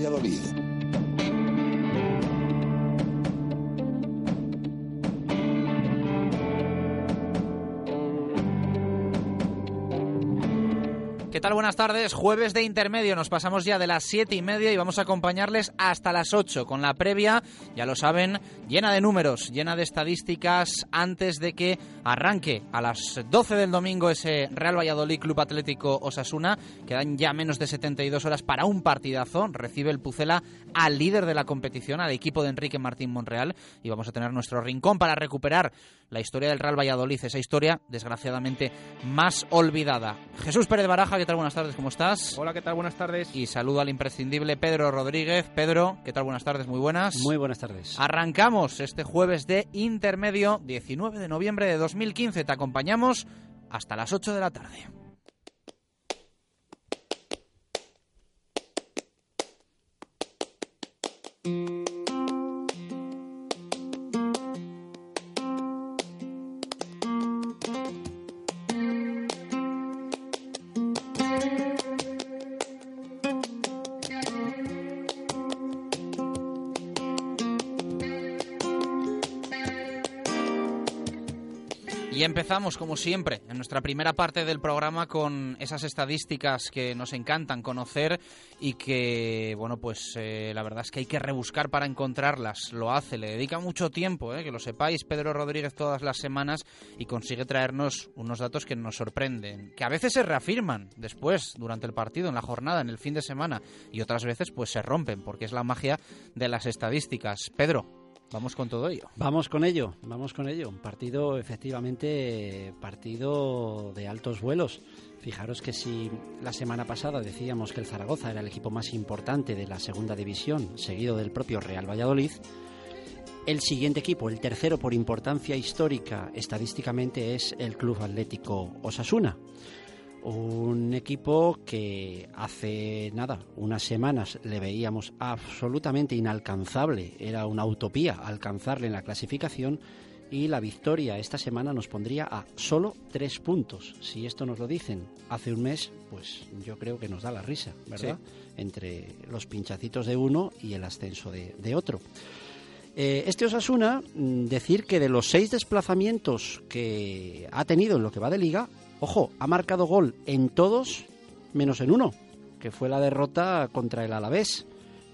Valladolid. ¿Qué tal? Buenas tardes. Jueves de intermedio. Nos pasamos ya de las siete y media y vamos a acompañarles hasta las ocho con la previa, ya lo saben, llena de números, llena de estadísticas antes de que arranque a las 12 del domingo ese Real Valladolid Club Atlético Osasuna. Quedan ya menos de 72 horas para un partidazo. Recibe el Pucela al líder de la competición, al equipo de Enrique Martín Monreal y vamos a tener nuestro rincón para recuperar la historia del Real Valladolid, esa historia desgraciadamente más olvidada. Jesús Pérez Baraja, ¿qué tal? Buenas tardes, ¿cómo estás? Hola, ¿qué tal? Buenas tardes. Y saludo al imprescindible Pedro Rodríguez. Pedro, ¿qué tal? Buenas tardes, muy buenas. Muy buenas tardes. Arrancamos este jueves de intermedio, 19 de noviembre de 2015. Te acompañamos hasta las 8 de la tarde. Empezamos, como siempre, en nuestra primera parte del programa con esas estadísticas que nos encantan conocer y que, bueno, pues eh, la verdad es que hay que rebuscar para encontrarlas. Lo hace, le dedica mucho tiempo, eh, que lo sepáis, Pedro Rodríguez todas las semanas y consigue traernos unos datos que nos sorprenden, que a veces se reafirman después, durante el partido, en la jornada, en el fin de semana, y otras veces pues se rompen, porque es la magia de las estadísticas. Pedro, Vamos con todo ello. Vamos con ello, vamos con ello. Un partido, efectivamente, partido de altos vuelos. Fijaros que si la semana pasada decíamos que el Zaragoza era el equipo más importante de la segunda división, seguido del propio Real Valladolid, el siguiente equipo, el tercero por importancia histórica estadísticamente, es el Club Atlético Osasuna. Un equipo que hace nada, unas semanas le veíamos absolutamente inalcanzable, era una utopía alcanzarle en la clasificación y la victoria esta semana nos pondría a solo tres puntos. Si esto nos lo dicen hace un mes, pues yo creo que nos da la risa, ¿verdad? Sí. Entre los pinchacitos de uno y el ascenso de, de otro. Eh, este Osasuna, decir que de los seis desplazamientos que ha tenido en lo que va de liga, Ojo, ha marcado gol en todos menos en uno, que fue la derrota contra el Alavés.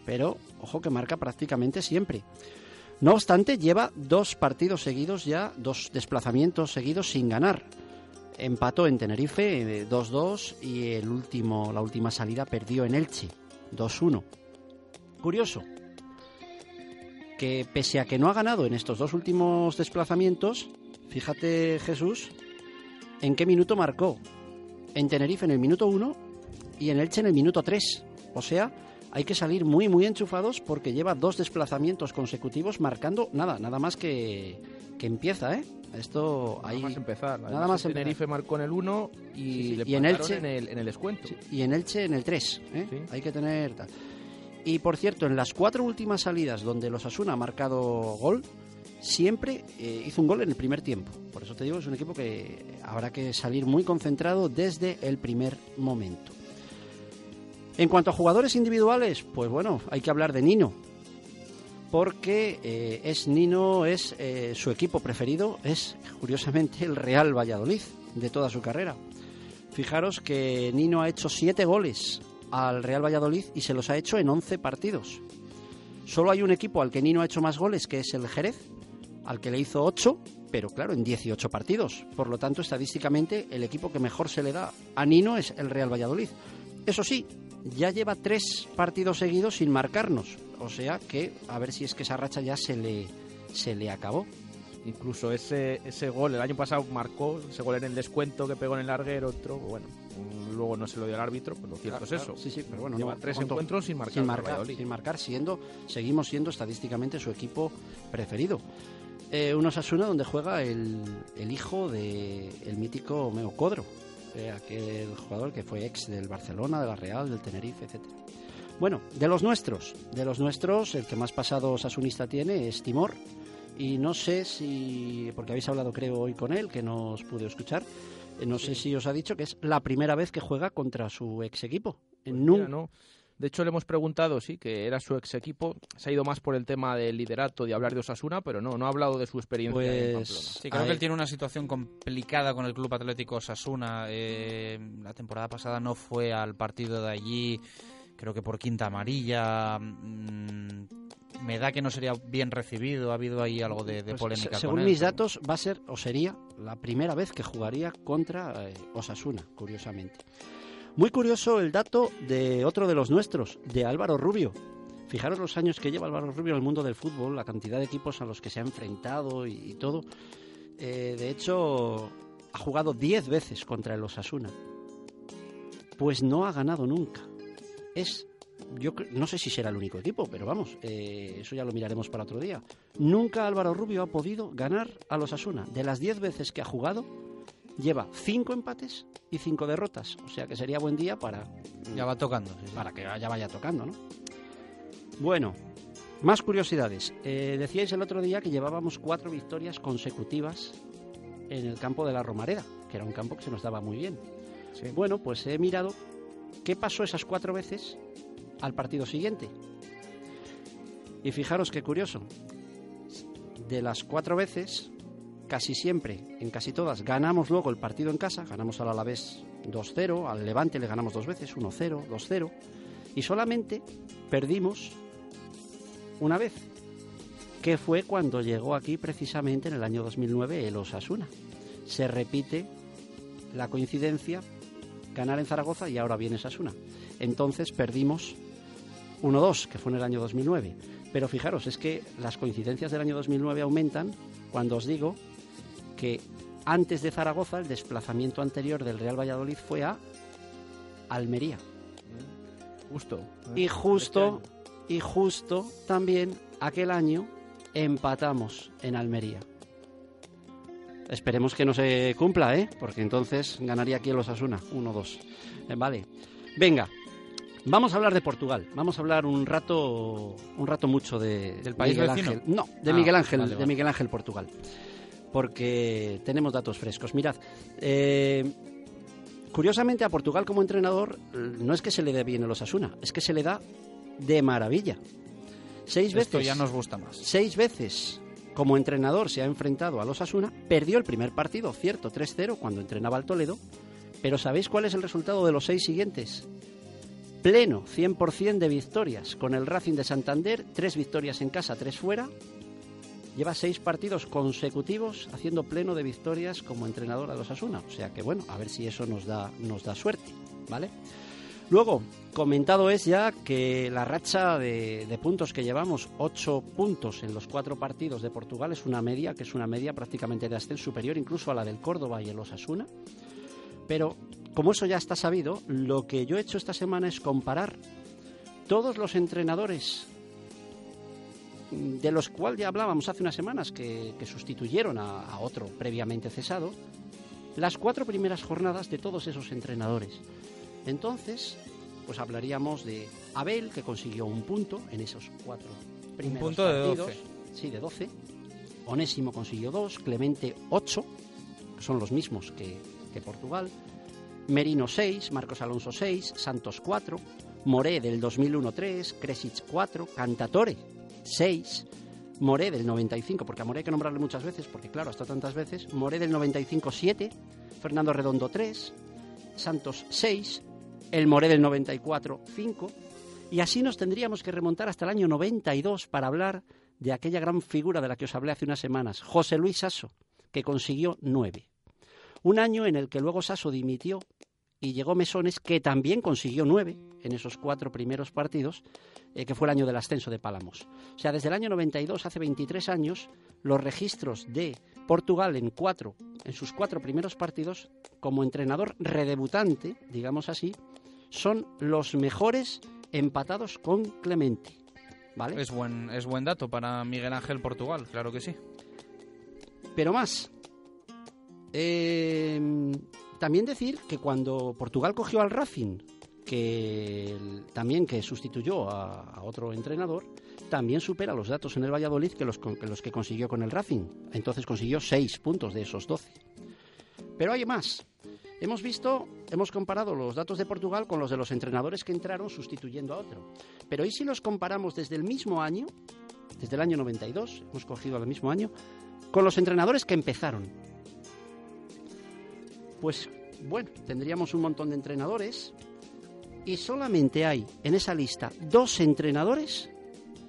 Pero, ojo que marca prácticamente siempre. No obstante, lleva dos partidos seguidos ya, dos desplazamientos seguidos sin ganar. Empató en Tenerife 2-2 y el último, la última salida perdió en Elche 2-1. Curioso que pese a que no ha ganado en estos dos últimos desplazamientos, fíjate Jesús, ¿En qué minuto marcó? En Tenerife en el minuto 1 y en Elche en el minuto 3. O sea, hay que salir muy, muy enchufados porque lleva dos desplazamientos consecutivos marcando nada, nada más que, que empieza, ¿eh? Esto nada ahí, más empezar. Nada Además, más en Tenerife empezar. marcó en el 1 y, Sí, sí. le Y en Elche- en el, en el descuento. Sí, y en Elche en el 3. ¿eh? Sí. Hay que tener. tal. Y por cierto, en las cuatro últimas salidas donde los Asuna ha marcado gol, siempre eh, hizo un gol en el primer tiempo. Por eso te digo, es un equipo que habrá que salir muy concentrado desde el primer momento. En cuanto a jugadores individuales, pues bueno, hay que hablar de Nino. Porque eh, es Nino, es eh, su equipo preferido, es curiosamente el Real Valladolid de toda su carrera. Fijaros que Nino ha hecho siete goles al Real Valladolid y se los ha hecho en 11 partidos. Solo hay un equipo al que Nino ha hecho más goles, que es el Jerez, al que le hizo 8, pero claro, en 18 partidos. Por lo tanto, estadísticamente, el equipo que mejor se le da a Nino es el Real Valladolid. Eso sí, ya lleva tres partidos seguidos sin marcarnos. O sea que, a ver si es que esa racha ya se le, se le acabó. Incluso ese, ese gol, el año pasado marcó ese gol en el descuento que pegó en el larguero, otro, bueno, luego no se lo dio al árbitro, pues lo cierto es eso. Sí, sí, pero bueno, Lleva no, tres encuentros sin marcar. sin marcar, sin marcar, siendo, seguimos siendo estadísticamente su equipo preferido. Eh, un Osasuna donde juega el, el hijo de el mítico Meo Codro, eh, aquel jugador que fue ex del Barcelona, de la Real, del Tenerife, etcétera. Bueno, de los nuestros, de los nuestros, el que más pasado osasunista tiene es Timor. Y no sé si, porque habéis hablado creo hoy con él, que no os pude escuchar, eh, no sé si os ha dicho que es la primera vez que juega contra su ex equipo. Pues Nun- mira, no, De hecho, le hemos preguntado, sí, que era su ex equipo. Se ha ido más por el tema del liderato, de hablar de Osasuna, pero no, no ha hablado de su experiencia en Pues- Pamplona. Sí, creo Ahí. que él tiene una situación complicada con el Club Atlético Osasuna. Eh, la temporada pasada no fue al partido de allí, creo que por quinta amarilla. Mm, me da que no sería bien recibido. Ha habido ahí algo de, de Pues, polémica se- con según él. mis datos, va a ser o sería la primera vez que jugaría contra eh, Osasuna, curiosamente. Muy curioso el dato de otro de los nuestros, de Álvaro Rubio. Fijaros los años que lleva Álvaro Rubio en el mundo del fútbol, la cantidad de equipos a los que se ha enfrentado y, todo. Eh, de hecho, ha jugado 10 veces contra el Osasuna. Pues no ha ganado nunca. Es, yo no sé si será el único equipo, pero vamos, eh, eso ya lo miraremos para otro día. Nunca Álvaro Rubio ha podido ganar a los Asuna. De las 10 veces que ha jugado, lleva 5 empates y 5 derrotas. O sea que sería buen día para, Ya va tocando. sí, sí. para que ya vaya tocando, ¿no? Bueno, más curiosidades. Eh, decíais el otro día que llevábamos cuatro victorias consecutivas en el campo de la Romareda, que era un campo que se nos daba muy bien. Sí. Bueno, pues he mirado qué pasó esas cuatro veces al partido siguiente. Y fijaros qué curioso. De las cuatro veces, casi siempre, en casi todas, ganamos luego el partido en casa. Ganamos al Alavés 2-0, al Levante le ganamos dos veces, 1-0, 2-0. Y solamente perdimos una vez, que fue cuando llegó aquí precisamente en el año 2009 el Osasuna. Se repite la coincidencia, ganar en Zaragoza y ahora viene Osasuna. Entonces perdimos 1-2, que fue en el año 2009. Pero fijaros, es que las coincidencias del año 2009 aumentan cuando os digo que antes de Zaragoza el desplazamiento anterior del Real Valladolid fue a Almería. Justo. Y justo, y justo también aquel año empatamos en Almería. Esperemos que no se cumpla, ¿eh? Porque entonces ganaría aquí el Osasuna, 1-2. Eh, vale. Venga, vamos a hablar de Portugal. Vamos a hablar un rato, un rato mucho de ¿Del país Miguel vecino? Ángel. No, de Ah, Miguel Ángel, vale, de. Miguel Ángel Portugal. Porque tenemos datos frescos. Mirad, eh, curiosamente a Portugal como entrenador no es que se le dé bien el Osasuna, es que se le da de maravilla. Seis Esto veces, ya nos gusta más. seis veces como entrenador se ha enfrentado al Osasuna, perdió el primer partido, cierto, 3-0 cuando entrenaba al Toledo, pero ¿sabéis cuál es el resultado de los seis siguientes? Pleno, 100% de victorias, con el Racing de Santander, tres victorias en casa, tres fuera. Lleva seis partidos consecutivos haciendo pleno de victorias como entrenador de los Asuna. O sea que bueno, a ver si eso nos da, nos da suerte, ¿vale? Luego, comentado es ya que la racha de, puntos que llevamos, ocho puntos en los cuatro partidos de Portugal, es una media, que es una media prácticamente de ascenso superior incluso a la del Córdoba y el Osasuna. Pero como eso ya está sabido, lo que yo he hecho esta semana es comparar todos los entrenadores de los cuales ya hablábamos hace unas semanas que, que sustituyeron a, a otro previamente cesado, las cuatro primeras jornadas de todos esos entrenadores. Entonces, pues hablaríamos de Abel, que consiguió un punto en esos cuatro primeros punto de partidos. 12. Sí, de 12. Onésimo consiguió dos, Clemente ocho, que son los mismos que, que Portugal. Merino 6, Marcos Alonso 6, Santos 4, Moré del 2001 3, Kresic 4, Cantatore 6, Moré del 95, porque a Moré hay que nombrarle muchas veces, porque claro, hasta tantas veces, Moré del 95 7, Fernando Redondo 3, Santos 6, el Moré del 94 5, y así nos tendríamos que remontar hasta el año 92 para hablar de aquella gran figura de la que os hablé hace unas semanas, José Luis Sasso, que consiguió 9. Un año en el que luego Sasso dimitió y llegó Mesones, que también consiguió nueve en esos cuatro primeros partidos, eh, que fue el año del ascenso de Pálamos. O sea, desde el año 92, hace 23 años, los registros de Portugal en cuatro, en sus cuatro primeros partidos, como entrenador redebutante, digamos así, son los mejores empatados con Clemente. ¿Vale? Es buen, es buen dato para Miguel Ángel Portugal, claro que sí. Pero más. Eh, también decir que cuando Portugal cogió al Racing, que también que sustituyó a, otro entrenador, también supera los datos en el Valladolid que los, que los que consiguió con el Racing. Entonces consiguió 6 puntos de esos 12. Pero hay más. Hemos visto, hemos comparado los datos de Portugal con los de los entrenadores que entraron sustituyendo a otro. Pero ¿y si los comparamos desde el mismo año, desde el año 92, hemos cogido el mismo año, con los entrenadores que empezaron? Pues bueno, tendríamos un montón de entrenadores y solamente hay en esa lista dos entrenadores,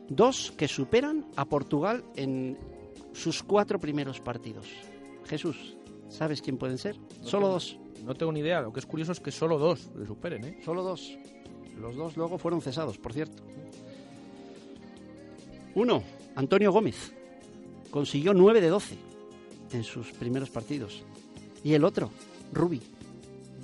dos que superan a Portugal en sus cuatro primeros partidos. Jesús, ¿sabes quién pueden ser? Solo dos. No tengo ni idea. Lo que es curioso es que solo dos le superen, ¿eh? Solo dos. Los dos luego fueron cesados, por cierto. Uno, Antonio Gómez. Consiguió 9 de 12 en sus primeros partidos. Y el otro, Rubi.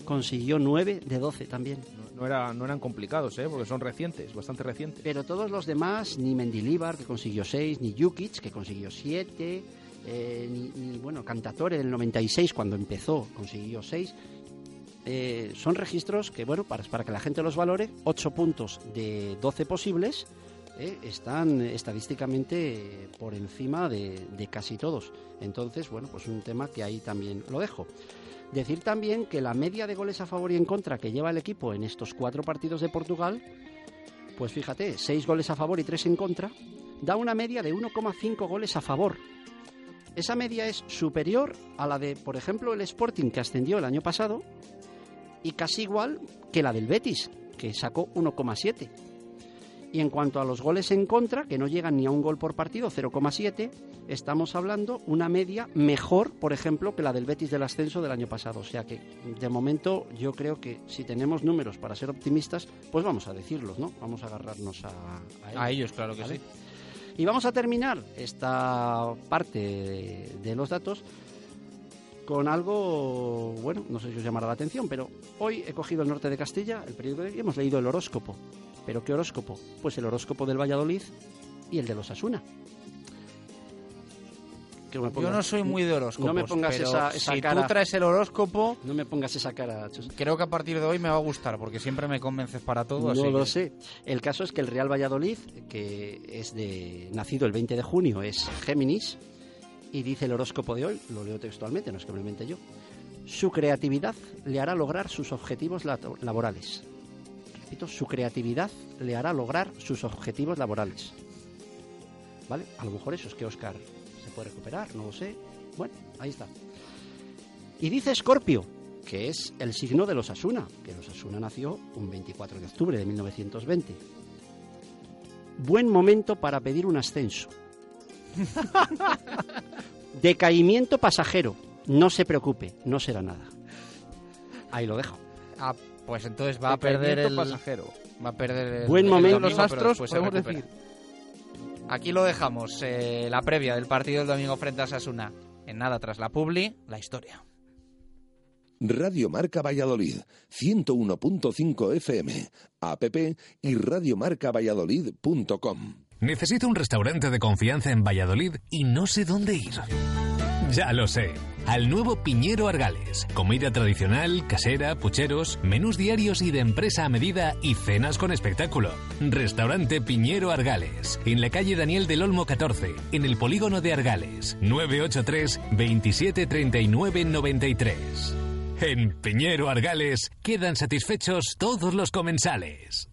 Consiguió 9 de 12 también. No, era, no eran complicados, ¿eh? Porque son recientes, bastante recientes. Pero todos los demás, ni Mendilibar, que consiguió 6, ni Jukic, que consiguió 7, eh, ni, bueno, Cantatore del 96 cuando empezó consiguió 6. Eh, son registros que, bueno, para, para que la gente los valore, 8 puntos de 12 posibles eh, están estadísticamente por encima de, de, casi todos. Entonces, bueno, pues un tema que ahí también lo dejo. Decir también que la media de goles a favor y en contra que lleva el equipo en estos cuatro partidos de Portugal, pues fíjate, 6 goles a favor y 3 en contra, da una media de 1,5 goles a favor esa media es superior a la de, por ejemplo, el Sporting que ascendió el año pasado y casi igual que la del Betis, que sacó 1,7. Y en cuanto a los goles en contra, que no llegan ni a un gol por partido, 0,7, estamos hablando una media mejor, por ejemplo, que la del Betis del ascenso del año pasado. O sea que, de momento, yo creo que si tenemos números para ser optimistas, pues vamos a decirlos, ¿no? Vamos a agarrarnos a, a ellos. A ellos, claro que sí. Y vamos a terminar esta parte de, los datos con algo, bueno, no sé si os llamará la atención, pero hoy he cogido el norte de Castilla, el periódico y hemos leído el horóscopo. ¿Pero qué horóscopo? Pues el horóscopo del Valladolid y el de los Asuna. Yo no soy muy de horóscopos. No me pongas esa, si cara. tú traes el horóscopo. No me pongas esa cara. Creo que a partir de hoy me va a gustar, porque siempre me convences para todo. No lo sé. El caso es que el Real Valladolid, que es de nacido el 20 de junio, es Géminis, y dice el horóscopo de hoy, lo leo textualmente, no es que me lo invente yo. Su creatividad le hará lograr sus objetivos laborales. Repito, su creatividad le hará lograr sus objetivos laborales. ¿Vale? A lo mejor eso es que Oscar puede recuperar, no lo sé. Bueno, ahí está. Y dice Escorpio, que es el signo de los Asuna, que los Asuna nació un 24 de octubre de 1920. Buen momento para pedir un ascenso. Decaimiento pasajero. No se preocupe, no será nada. Ahí lo dejo. Ah, pues entonces va a perder el pasajero. Va a perder el, Buen momento. los astros, podemos decir. Aquí lo dejamos, eh, la previa del partido del domingo frente a Sasuna. En nada, tras la publi, la historia. Radio Marca Valladolid, 101.5 FM, app y radiomarcavalladolid.com. Necesito un restaurante de confianza en Valladolid y no sé dónde ir. Ya lo sé. Al nuevo Piñero Argales. Comida tradicional, casera, pucheros, menús diarios y de empresa a medida y cenas con espectáculo. Restaurante Piñero Argales. En la calle Daniel del Olmo 14, en el polígono de Argales. 983 27 39 93. En Piñero Argales quedan satisfechos todos los comensales.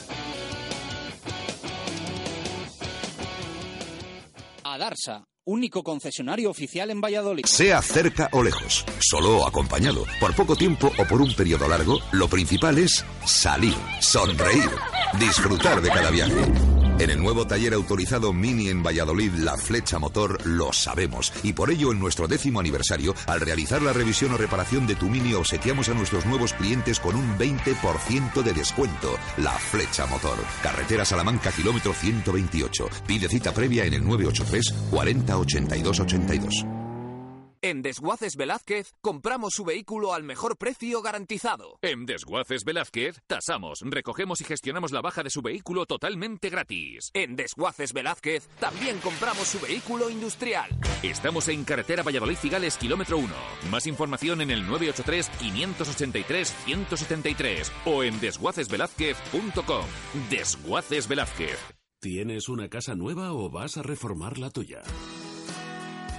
Adarsa, único concesionario oficial en Valladolid. Sea cerca o lejos, solo o acompañado, por poco tiempo o por un periodo largo, lo principal es salir, sonreír, disfrutar de cada viaje. En el nuevo taller autorizado Mini en Valladolid, la flecha motor, lo sabemos. Y por ello, en nuestro décimo aniversario, al realizar la revisión o reparación de tu Mini, obsequiamos a nuestros nuevos clientes con un 20% de descuento. La flecha motor. Carretera Salamanca, kilómetro 128. Pide cita previa en el 983 40 82 82. En Desguaces Velázquez compramos su vehículo al mejor precio garantizado. En Desguaces Velázquez tasamos, recogemos y gestionamos la baja de su vehículo totalmente gratis. En Desguaces Velázquez también compramos su vehículo industrial. Estamos en carretera Valladolid Cigales, kilómetro 1. Más información en el 983-583-173 o en desguacesvelázquez.com. Desguaces Velázquez. ¿Tienes una casa nueva o vas a reformar la tuya?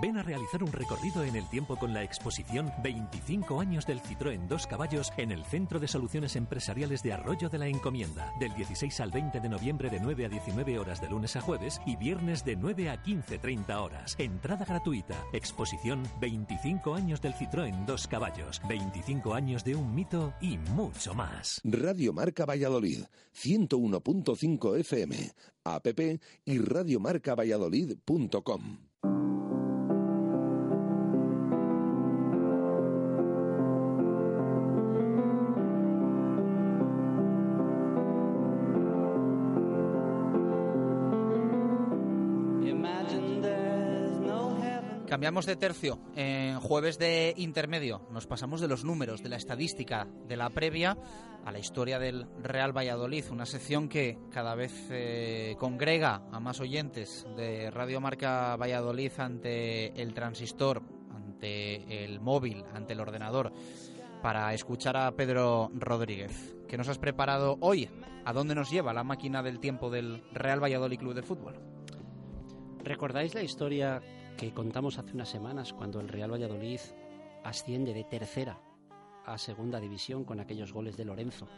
Ven a realizar un recorrido en el tiempo con la exposición 25 años del Citroën Dos Caballos en el Centro de Soluciones Empresariales de Arroyo de la Encomienda, del 16 al 20 de noviembre de 9 a 19 horas de lunes a jueves y viernes de 9 a 15.30 horas. Entrada gratuita. Exposición 25 años del Citroën Dos Caballos, 25 años de un mito y mucho más. Radio Marca Valladolid, 101.5 FM, app y radiomarcavalladolid.com. Cambiamos de tercio. En jueves de intermedio nos pasamos de los números, de la estadística, de la previa a la historia del Real Valladolid, una sección que cada vez eh, congrega a más oyentes de Radio Marca Valladolid ante el transistor, ante el móvil, ante el ordenador, para escuchar a Pedro Rodríguez. ¿Qué nos has preparado hoy? ¿A dónde nos lleva la máquina del tiempo del Real Valladolid Club de Fútbol? ¿Recordáis la historia que contamos hace unas semanas cuando el Real Valladolid asciende de tercera a segunda división con aquellos goles de Lorenzo.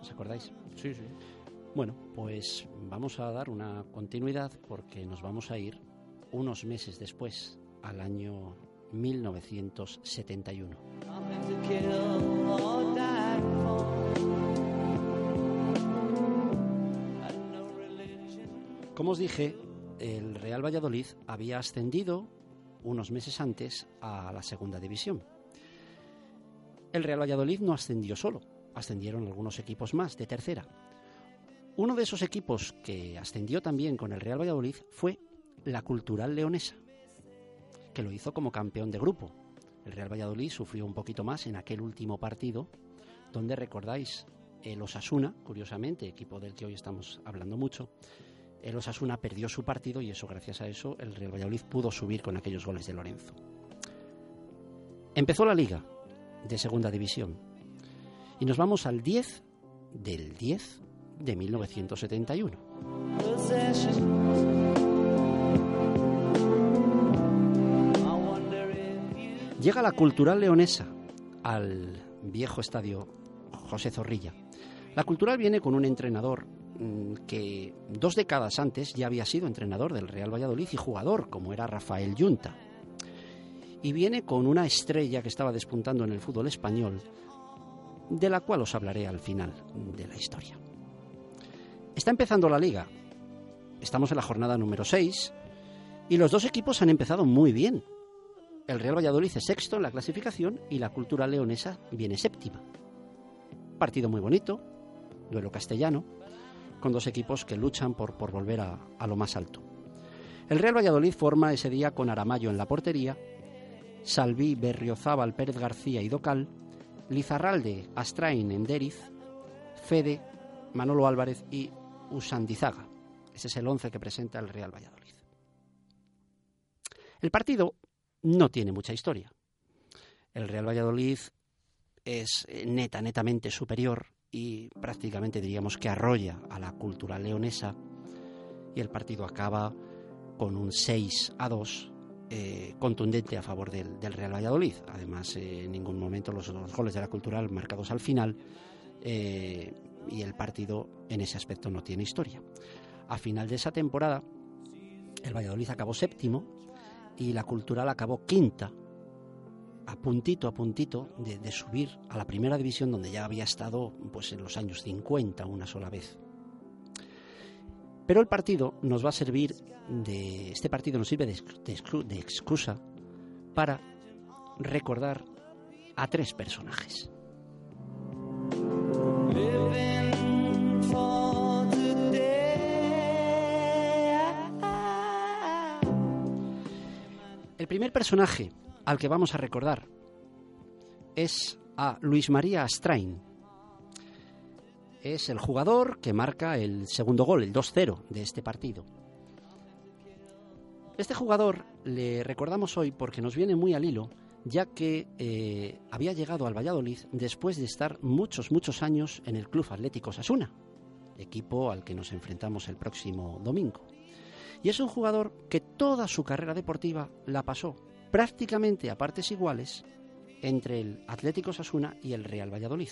¿Os acordáis? Sí, sí. Bueno, pues vamos a dar una continuidad porque nos vamos a ir unos meses después, al año 1971. Como os dije, el Real Valladolid había ascendido unos meses antes a la segunda división. El Real Valladolid no ascendió solo, ascendieron algunos equipos más de tercera. Uno de esos equipos que ascendió también con el Real Valladolid fue la Cultural Leonesa, que lo hizo como campeón de grupo. El Real Valladolid sufrió un poquito más en aquel último partido, donde recordáis el Osasuna, curiosamente, equipo del que hoy estamos hablando mucho, el Osasuna perdió su partido y eso, gracias a eso, el Real Valladolid pudo subir con aquellos goles de Lorenzo. Empezó la liga de segunda división y nos vamos al 10 del 10 de 1971. Llega la Cultural Leonesa al viejo estadio José Zorrilla. La Cultural viene con un entrenador que dos décadas antes ya había sido entrenador del Real Valladolid y jugador, como era Rafael Yunta. Y viene con una estrella que estaba despuntando en el fútbol español, de la cual os hablaré al final de la historia. Está empezando la liga. Estamos en la jornada número 6 y los dos equipos han empezado muy bien. El Real Valladolid es sexto en la clasificación y la Cultura Leonesa viene séptima. Partido muy bonito, duelo castellano, con dos equipos que luchan por, por volver a, a lo más alto. El Real Valladolid forma ese día con Aramayo en la portería, Salví, Berriozábal, Pérez García y Docal, Lizarralde, Astrain, Enderiz, Fede, Manolo Álvarez y Usandizaga. Ese es el once que presenta el Real Valladolid. El partido no tiene mucha historia. El Real Valladolid es eh, neta, netamente superior y prácticamente diríamos que arrolla a la cultura leonesa y el partido acaba con un 6 a 2 eh, contundente a favor del, Real Valladolid. Además, eh, en ningún momento los, goles de la cultural marcados al final eh, y el partido en ese aspecto no tiene historia. A final de esa temporada, el Valladolid acabó séptimo y la cultural acabó quinta a puntito a puntito de, subir a la primera división donde ya había estado pues en los años 50 una sola vez. Pero el partido nos va a servir de. Este partido nos sirve de, de excusa para recordar a tres personajes. El primer personaje al que vamos a recordar es a Luis María Astrain. Es el jugador que marca el segundo gol, el 2-0 de este partido. Este jugador le recordamos hoy porque nos viene muy al hilo, ya que eh, había llegado al Valladolid después de estar muchos, muchos años en el Club Atlético Sasuna, equipo al que nos enfrentamos el próximo domingo. Y es un jugador que toda su carrera deportiva la pasó prácticamente a partes iguales entre el Atlético Sasuna y el Real Valladolid.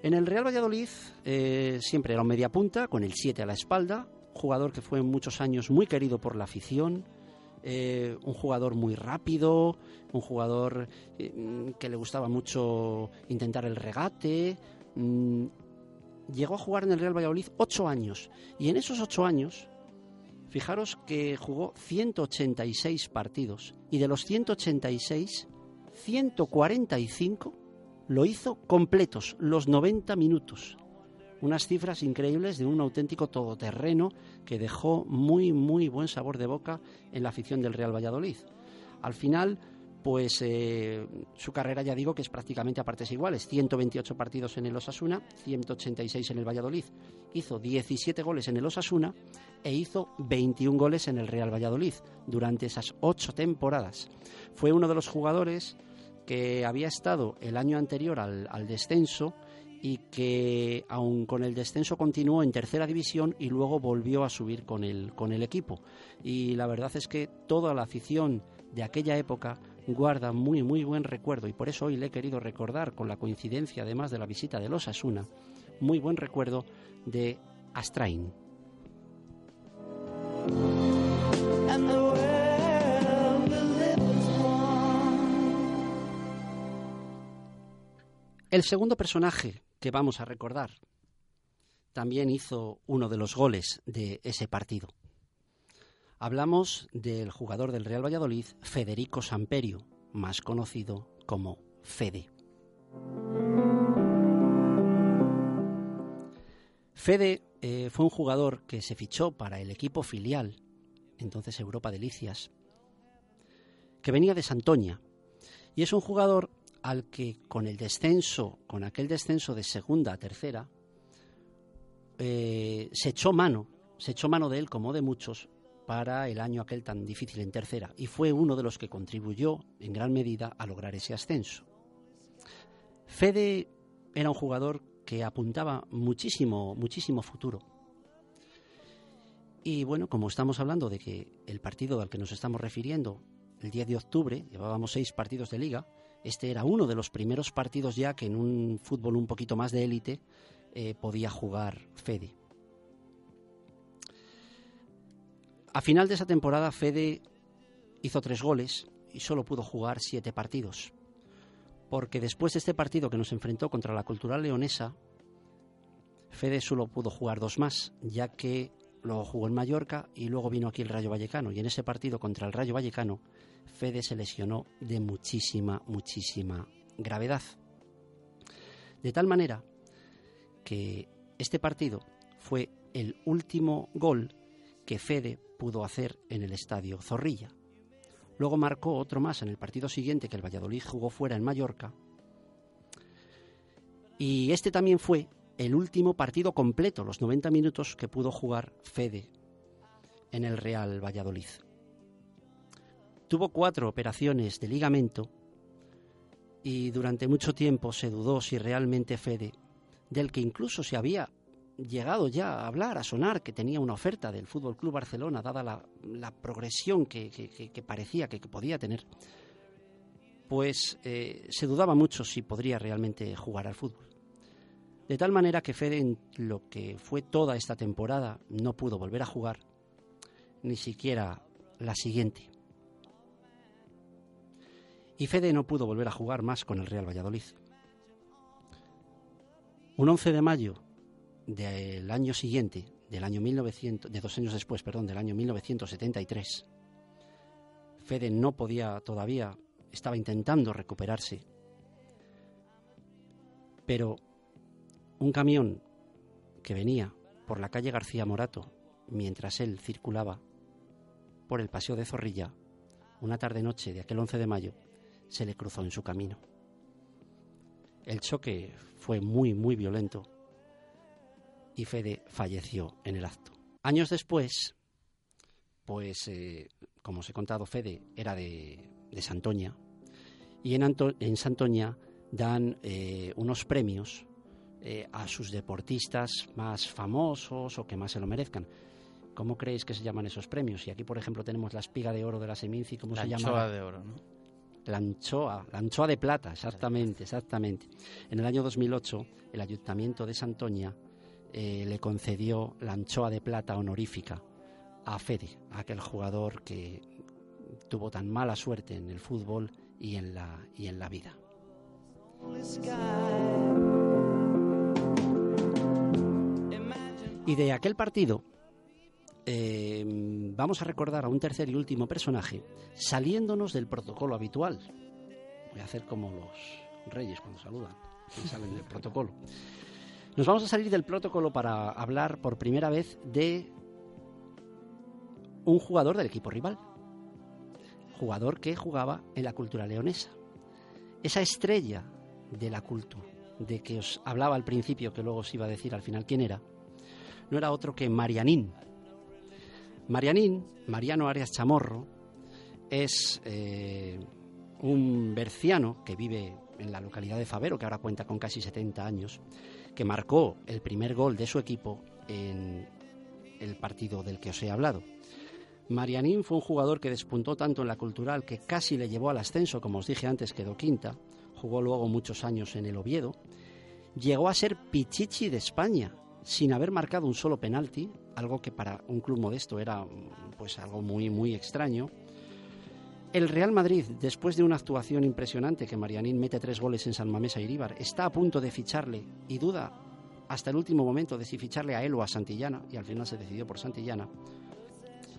En el Real Valladolid eh, siempre era un media punta, con el 7 a la espalda, jugador que fue muchos años muy querido por la afición, eh, un jugador muy rápido, un jugador eh, que le gustaba mucho intentar el regate. Mm, llegó a jugar en el Real Valladolid ocho años y en esos ocho años, fijaros que jugó 186 partidos y de los 186, 145 lo hizo completos, los 90 minutos unas cifras increíbles de un auténtico todoterreno que dejó muy, muy buen sabor de boca en la afición del Real Valladolid. Al final, pues eh, su carrera ya digo que es prácticamente a partes iguales. 128 partidos en el Osasuna, 186 en el Valladolid. Hizo 17 goles en el Osasuna e hizo 21 goles en el Real Valladolid durante esas ocho temporadas. Fue uno de los jugadores que había estado el año anterior al, descenso y que aun con el descenso continuó en tercera división y luego volvió a subir con el, con el equipo. Y la verdad es que toda la afición de aquella época guarda muy muy buen recuerdo y por eso hoy le he querido recordar con la coincidencia además de la visita de los Asuna, muy buen recuerdo de Astrain. El segundo personaje que vamos a recordar también hizo uno de los goles de ese partido. Hablamos del jugador del Real Valladolid, Federico Samperio, más conocido como Fede. Fede eh, fue un jugador que se fichó para el equipo filial, entonces Europa Delicias, que venía de Santoña, y es un jugador al que con el descenso, con aquel descenso de segunda a tercera, eh, se echó mano, se echó mano de él como de muchos para el año aquel tan difícil en tercera y fue uno de los que contribuyó en gran medida a lograr ese ascenso. Fede era un jugador que apuntaba muchísimo, muchísimo futuro. Y bueno, como estamos hablando de que el partido al que nos estamos refiriendo, el 10 de octubre, llevábamos seis partidos de liga, este era uno de los primeros partidos ya que en un fútbol un poquito más de élite eh, podía jugar Fede. A final de esa temporada Fede hizo tres goles y solo pudo jugar siete partidos. Porque después de este partido que nos enfrentó contra la Cultural Leonesa, Fede solo pudo jugar dos más, ya que luego jugó en Mallorca y luego vino aquí el Rayo Vallecano. Y en ese partido contra el Rayo Vallecano Fede se lesionó de muchísima, muchísima gravedad. De tal manera que este partido fue el último gol que Fede pudo hacer en el estadio Zorrilla. Luego marcó otro más en el partido siguiente que el Valladolid jugó fuera en Mallorca. Y este también fue el último partido completo, los 90 minutos que pudo jugar Fede en el Real Valladolid. Tuvo cuatro operaciones de ligamento y durante mucho tiempo se dudó si realmente Fede, del que incluso se había llegado ya a hablar, a sonar, que tenía una oferta del Fútbol Club Barcelona, dada la, progresión que, parecía que, podía tener, pues eh, se dudaba mucho si podría realmente jugar al fútbol. De tal manera que Fede, en lo que fue toda esta temporada, no pudo volver a jugar, ni siquiera la siguiente y Fede no pudo volver a jugar más con el Real Valladolid. Un 11 de mayo del año siguiente, del año 1900, de dos años después, perdón, del año 1973, Fede no podía todavía, estaba intentando recuperarse, pero un camión que venía por la calle García Morato mientras él circulaba por el paseo de Zorrilla, una tarde-noche de aquel 11 de mayo, se le cruzó en su camino. El choque fue muy, muy violento y Fede falleció en el acto. Años después, pues, eh, como os he contado, Fede era de, de Santoña y en, en Santoña dan eh, unos premios eh, a sus deportistas más famosos o que más se lo merezcan. ¿Cómo creéis que se llaman esos premios? Y aquí, por ejemplo, tenemos la espiga de oro de la Seminci, ¿cómo se llama? La anchoa de oro, ¿no? La anchoa, la anchoa de plata, exactamente, exactamente. En el año 2008, el Ayuntamiento de Santoña eh, le concedió la anchoa de plata honorífica a Fede, aquel jugador que tuvo tan mala suerte en el fútbol y en la, y en la vida. Y de aquel partido eh, vamos a recordar a un tercer y último personaje saliéndonos del protocolo habitual. Voy a hacer como los reyes cuando saludan, salen del protocolo. Nos vamos a salir del protocolo para hablar por primera vez de un jugador del equipo rival. Jugador que jugaba en la cultura leonesa. Esa estrella de la cultura, de que os hablaba al principio, que luego os iba a decir al final quién era, no era otro que Marianín. Marianín, Mariano Arias Chamorro, es eh, un berciano que vive en la localidad de Favero, que ahora cuenta con casi 70 años, que marcó el primer gol de su equipo en el partido del que os he hablado. Marianín fue un jugador que despuntó tanto en la cultural que casi le llevó al ascenso, como os dije antes, quedó quinta, jugó luego muchos años en el Oviedo, llegó a ser Pichichi de España, sin haber marcado un solo penalti, algo que para un club modesto era pues algo muy muy extraño. El Real Madrid, después de una actuación impresionante que Marianín mete tres goles en San Mamés a Iríbar, está a punto de ficharle y duda hasta el último momento de si ficharle a él o a Santillana, y al final se decidió por Santillana.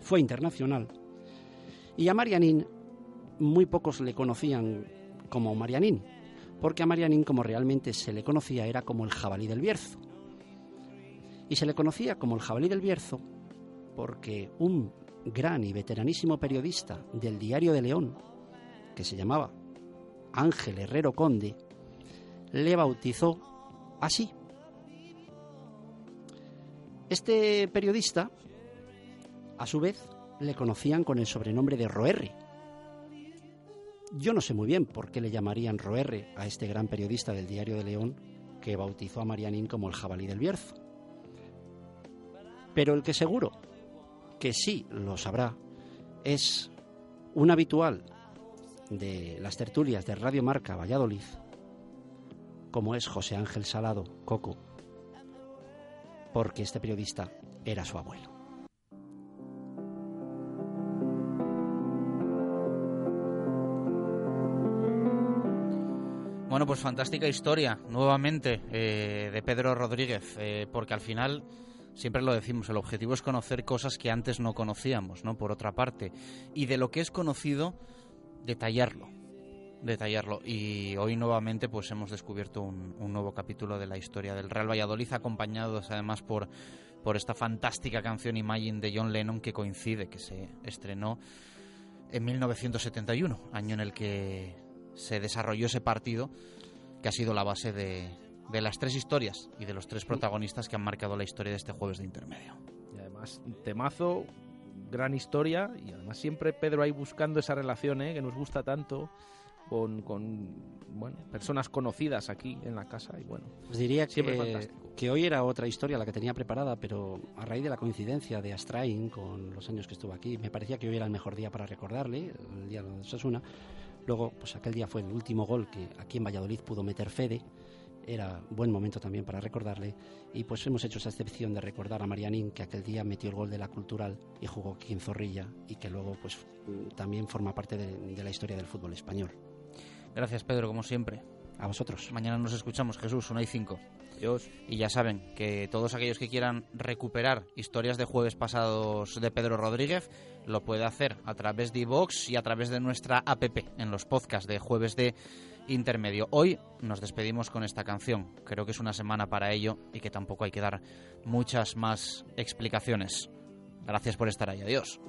Fue internacional. Y a Marianín muy pocos le conocían como Marianín, porque a Marianín como realmente se le conocía era como el jabalí del Bierzo y se le conocía como el jabalí del Bierzo porque un gran y veteranísimo periodista del Diario de León, que se llamaba Ángel Herrero Conde, le bautizó así. Este periodista, a su vez, le conocían con el sobrenombre de Roerre. Yo no sé muy bien por qué le llamarían Roerre a este gran periodista del Diario de León que bautizó a Marianín como el jabalí del Bierzo. Pero el que seguro que sí lo sabrá es un habitual de las tertulias de Radio Marca Valladolid, como es José Ángel Salado Coco, porque este periodista era su abuelo. Bueno, pues fantástica historia, nuevamente, eh, de Pedro Rodríguez, eh, porque al final siempre lo decimos, el objetivo es conocer cosas que antes no conocíamos, ¿no? Por otra parte. Y de lo que es conocido, detallarlo. Detallarlo. Y hoy nuevamente pues hemos descubierto un, nuevo capítulo de la historia del Real Valladolid, acompañados además por, por esta fantástica canción Imagine de John Lennon que coincide, que se estrenó en 1971, año en el que se desarrolló ese partido que ha sido la base de, de las tres historias y de los tres protagonistas que han marcado la historia de este jueves de intermedio. Y además, temazo, gran historia y además siempre Pedro ahí buscando esa relación ¿eh? que nos gusta tanto con, bueno, personas conocidas aquí en la casa y bueno. Os diría que, que hoy era otra historia la que tenía preparada, pero a raíz de la coincidencia de Astrain con los años que estuvo aquí, me parecía que hoy era el mejor día para recordarle, el día de Sasuna. Luego, pues aquel día fue el último gol que aquí en Valladolid pudo meter Fede era buen momento también para recordarle y pues hemos hecho esa excepción de recordar a Marianín que aquel día metió el gol de la cultural y jugó aquí en Zorrilla y que luego pues también forma parte de, la historia del fútbol español. Gracias Pedro, como siempre. A vosotros. Mañana nos escuchamos, Jesús, una y cinco. Adiós. Y ya saben que todos aquellos que quieran recuperar historias de jueves pasados de Pedro Rodríguez lo puede hacer a través de iVox y a través de nuestra app en los podcasts de jueves de intermedio. Hoy nos despedimos con esta canción. Creo que es una semana para ello y que tampoco hay que dar muchas más explicaciones. Gracias por estar ahí. Adiós.